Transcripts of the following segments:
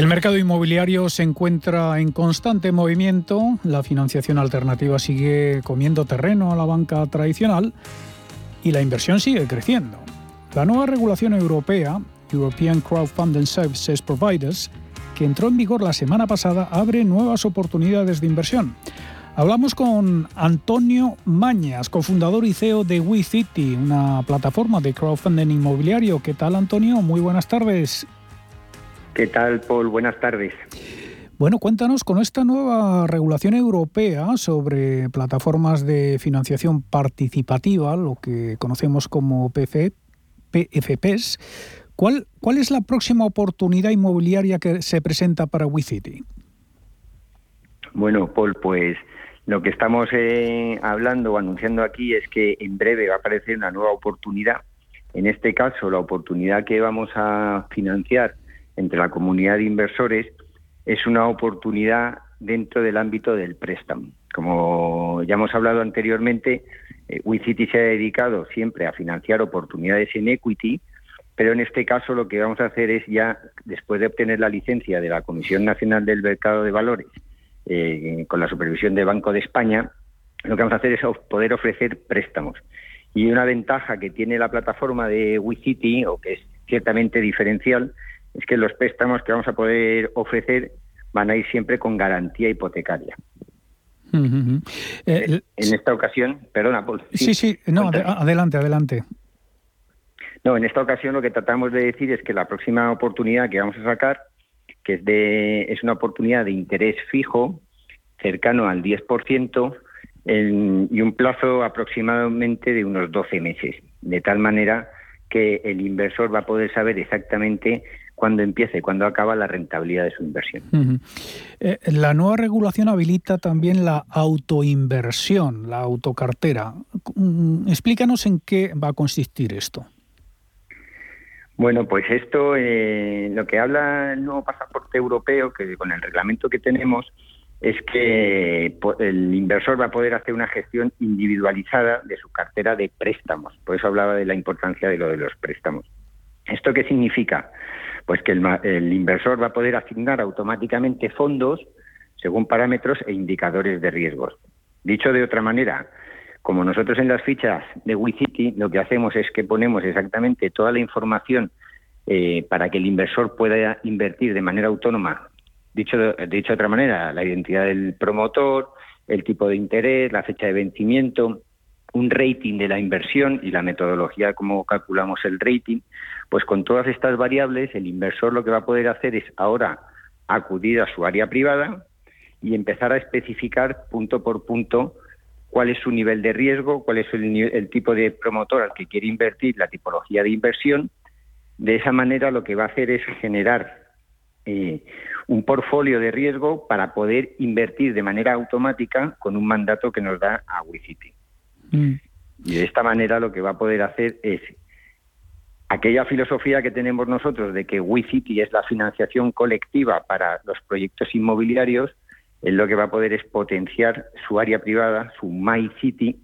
El mercado inmobiliario se encuentra en constante movimiento, la financiación alternativa sigue comiendo terreno a la banca tradicional y la inversión sigue creciendo. La nueva regulación europea, European Crowdfunding Services Providers, que entró en vigor la semana pasada, abre nuevas oportunidades de inversión. Hablamos con Antonio Mañas, cofundador y CEO de WeCity, una plataforma de crowdfunding inmobiliario. ¿Qué tal, Antonio? Muy buenas tardes. ¿Qué tal, Paul? Buenas tardes. Bueno, cuéntanos con esta nueva regulación europea sobre plataformas de financiación participativa, lo que conocemos como PF, PFPs, ¿cuál, ¿cuál es la próxima oportunidad inmobiliaria que se presenta para WeCity? Bueno, Paul, pues lo que estamos eh, hablando o anunciando aquí es que en breve va a aparecer una nueva oportunidad. En este caso, la oportunidad que vamos a financiar entre la comunidad de inversores es una oportunidad dentro del ámbito del préstamo. Como ya hemos hablado anteriormente, eh, WeCity se ha dedicado siempre a financiar oportunidades en equity, pero en este caso lo que vamos a hacer es ya, después de obtener la licencia de la Comisión Nacional del Mercado de Valores, eh, con la supervisión del Banco de España, lo que vamos a hacer es poder ofrecer préstamos. Y una ventaja que tiene la plataforma de WeCity, o que es ciertamente diferencial, es que los préstamos que vamos a poder ofrecer van a ir siempre con garantía hipotecaria. Eh, en esta ocasión, perdona, Paul. Sí, sí, no, adelante, adelante. No, en esta ocasión lo que tratamos de decir es que la próxima oportunidad que vamos a sacar, que es, de, es una oportunidad de interés fijo, cercano al 10%, y un plazo aproximadamente de unos 12 meses, de tal manera que el inversor va a poder saber exactamente cuando empieza y cuando acaba la rentabilidad de su inversión. Eh, la nueva regulación habilita también la autoinversión, la autocartera. Mm, explícanos en qué va a consistir esto. Bueno, pues esto, eh, lo que habla el nuevo pasaporte europeo, que con el reglamento que tenemos, es que el inversor va a poder hacer una gestión individualizada de su cartera de préstamos. Por eso hablaba de la importancia de lo de los préstamos. ¿Esto qué significa? Pues que el, inversor va a poder asignar automáticamente fondos según parámetros e indicadores de riesgos. Dicho de otra manera, como nosotros en las fichas de WeCity lo que hacemos es que ponemos exactamente toda la información eh, para que el inversor pueda invertir de manera autónoma. Dicho de, dicho de otra manera, la identidad del promotor, el tipo de interés, la fecha de vencimiento, un rating de la inversión y la metodología como calculamos el rating, pues con todas estas variables el inversor lo que va a poder hacer es ahora acudir a su área privada y empezar a especificar punto por punto cuál es su nivel de riesgo, cuál es el, tipo de promotor al que quiere invertir, la tipología de inversión. De esa manera lo que va a hacer es generar eh, un portfolio de riesgo para poder invertir de manera automática con un mandato que nos da a WeCity. Mm. Y de esta manera lo que va a poder hacer es aquella filosofía que tenemos nosotros de que WeCity es la financiación colectiva para los proyectos inmobiliarios, es lo que va a poder es potenciar su área privada, su My City,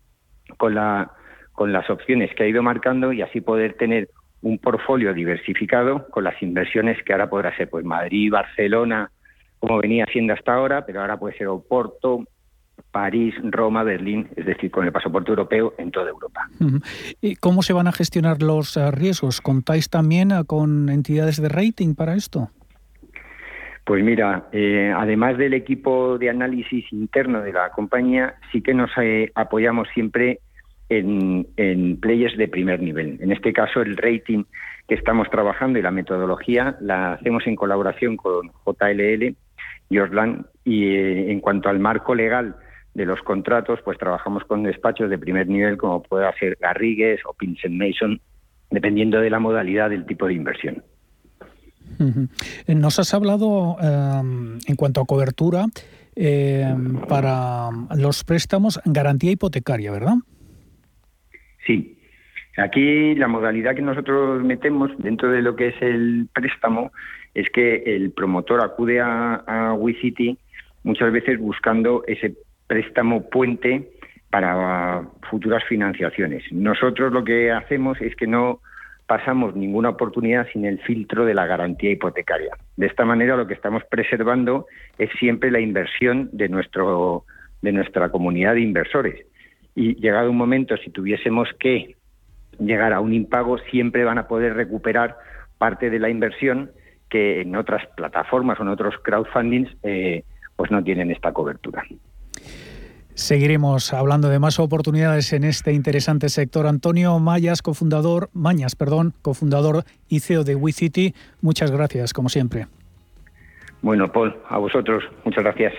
con, la, con las opciones que ha ido marcando y así poder tener un portfolio diversificado con las inversiones que ahora podrá ser pues Madrid, Barcelona, como venía siendo hasta ahora, pero ahora puede ser Oporto, París, Roma, Berlín, es decir, con el pasaporte europeo en toda Europa. ¿Y cómo se van a gestionar los eh, riesgos? ¿Contáis también eh, con entidades de rating para esto? Pues mira, eh, además del equipo de análisis interno de la compañía, sí que nos apoyamos siempre en, en players de primer nivel. En este caso, el rating que estamos trabajando y la metodología la hacemos en colaboración con JLL y Orlan. Y en cuanto al marco legal de los contratos, pues trabajamos con despachos de primer nivel como puede ser Garrigues o Pinsent Mason, dependiendo de la modalidad del tipo de inversión. Nos has hablado em, en cuanto a cobertura em, para los préstamos garantía hipotecaria, ¿verdad? Sí. Aquí la modalidad que nosotros metemos dentro de lo que es el préstamo es que el promotor acude a, a WeCity muchas veces buscando ese préstamo puente para futuras financiaciones. Nosotros lo que hacemos es que no, pasamos ninguna oportunidad sin el filtro de la garantía hipotecaria. De esta manera lo que estamos preservando es siempre la inversión de nuestro de nuestra comunidad de inversores. Y llegado un momento, si tuviésemos que llegar a un impago, siempre van a poder recuperar parte de la inversión que en otras plataformas o en otros crowdfundings eh, pues no tienen esta cobertura. Seguiremos hablando de más oportunidades en este interesante sector. Antonio Mayas, cofundador, Mañas, perdón, cofundador y CEO de WeCity, muchas gracias, como siempre. Bueno, Paul, a vosotros, muchas gracias.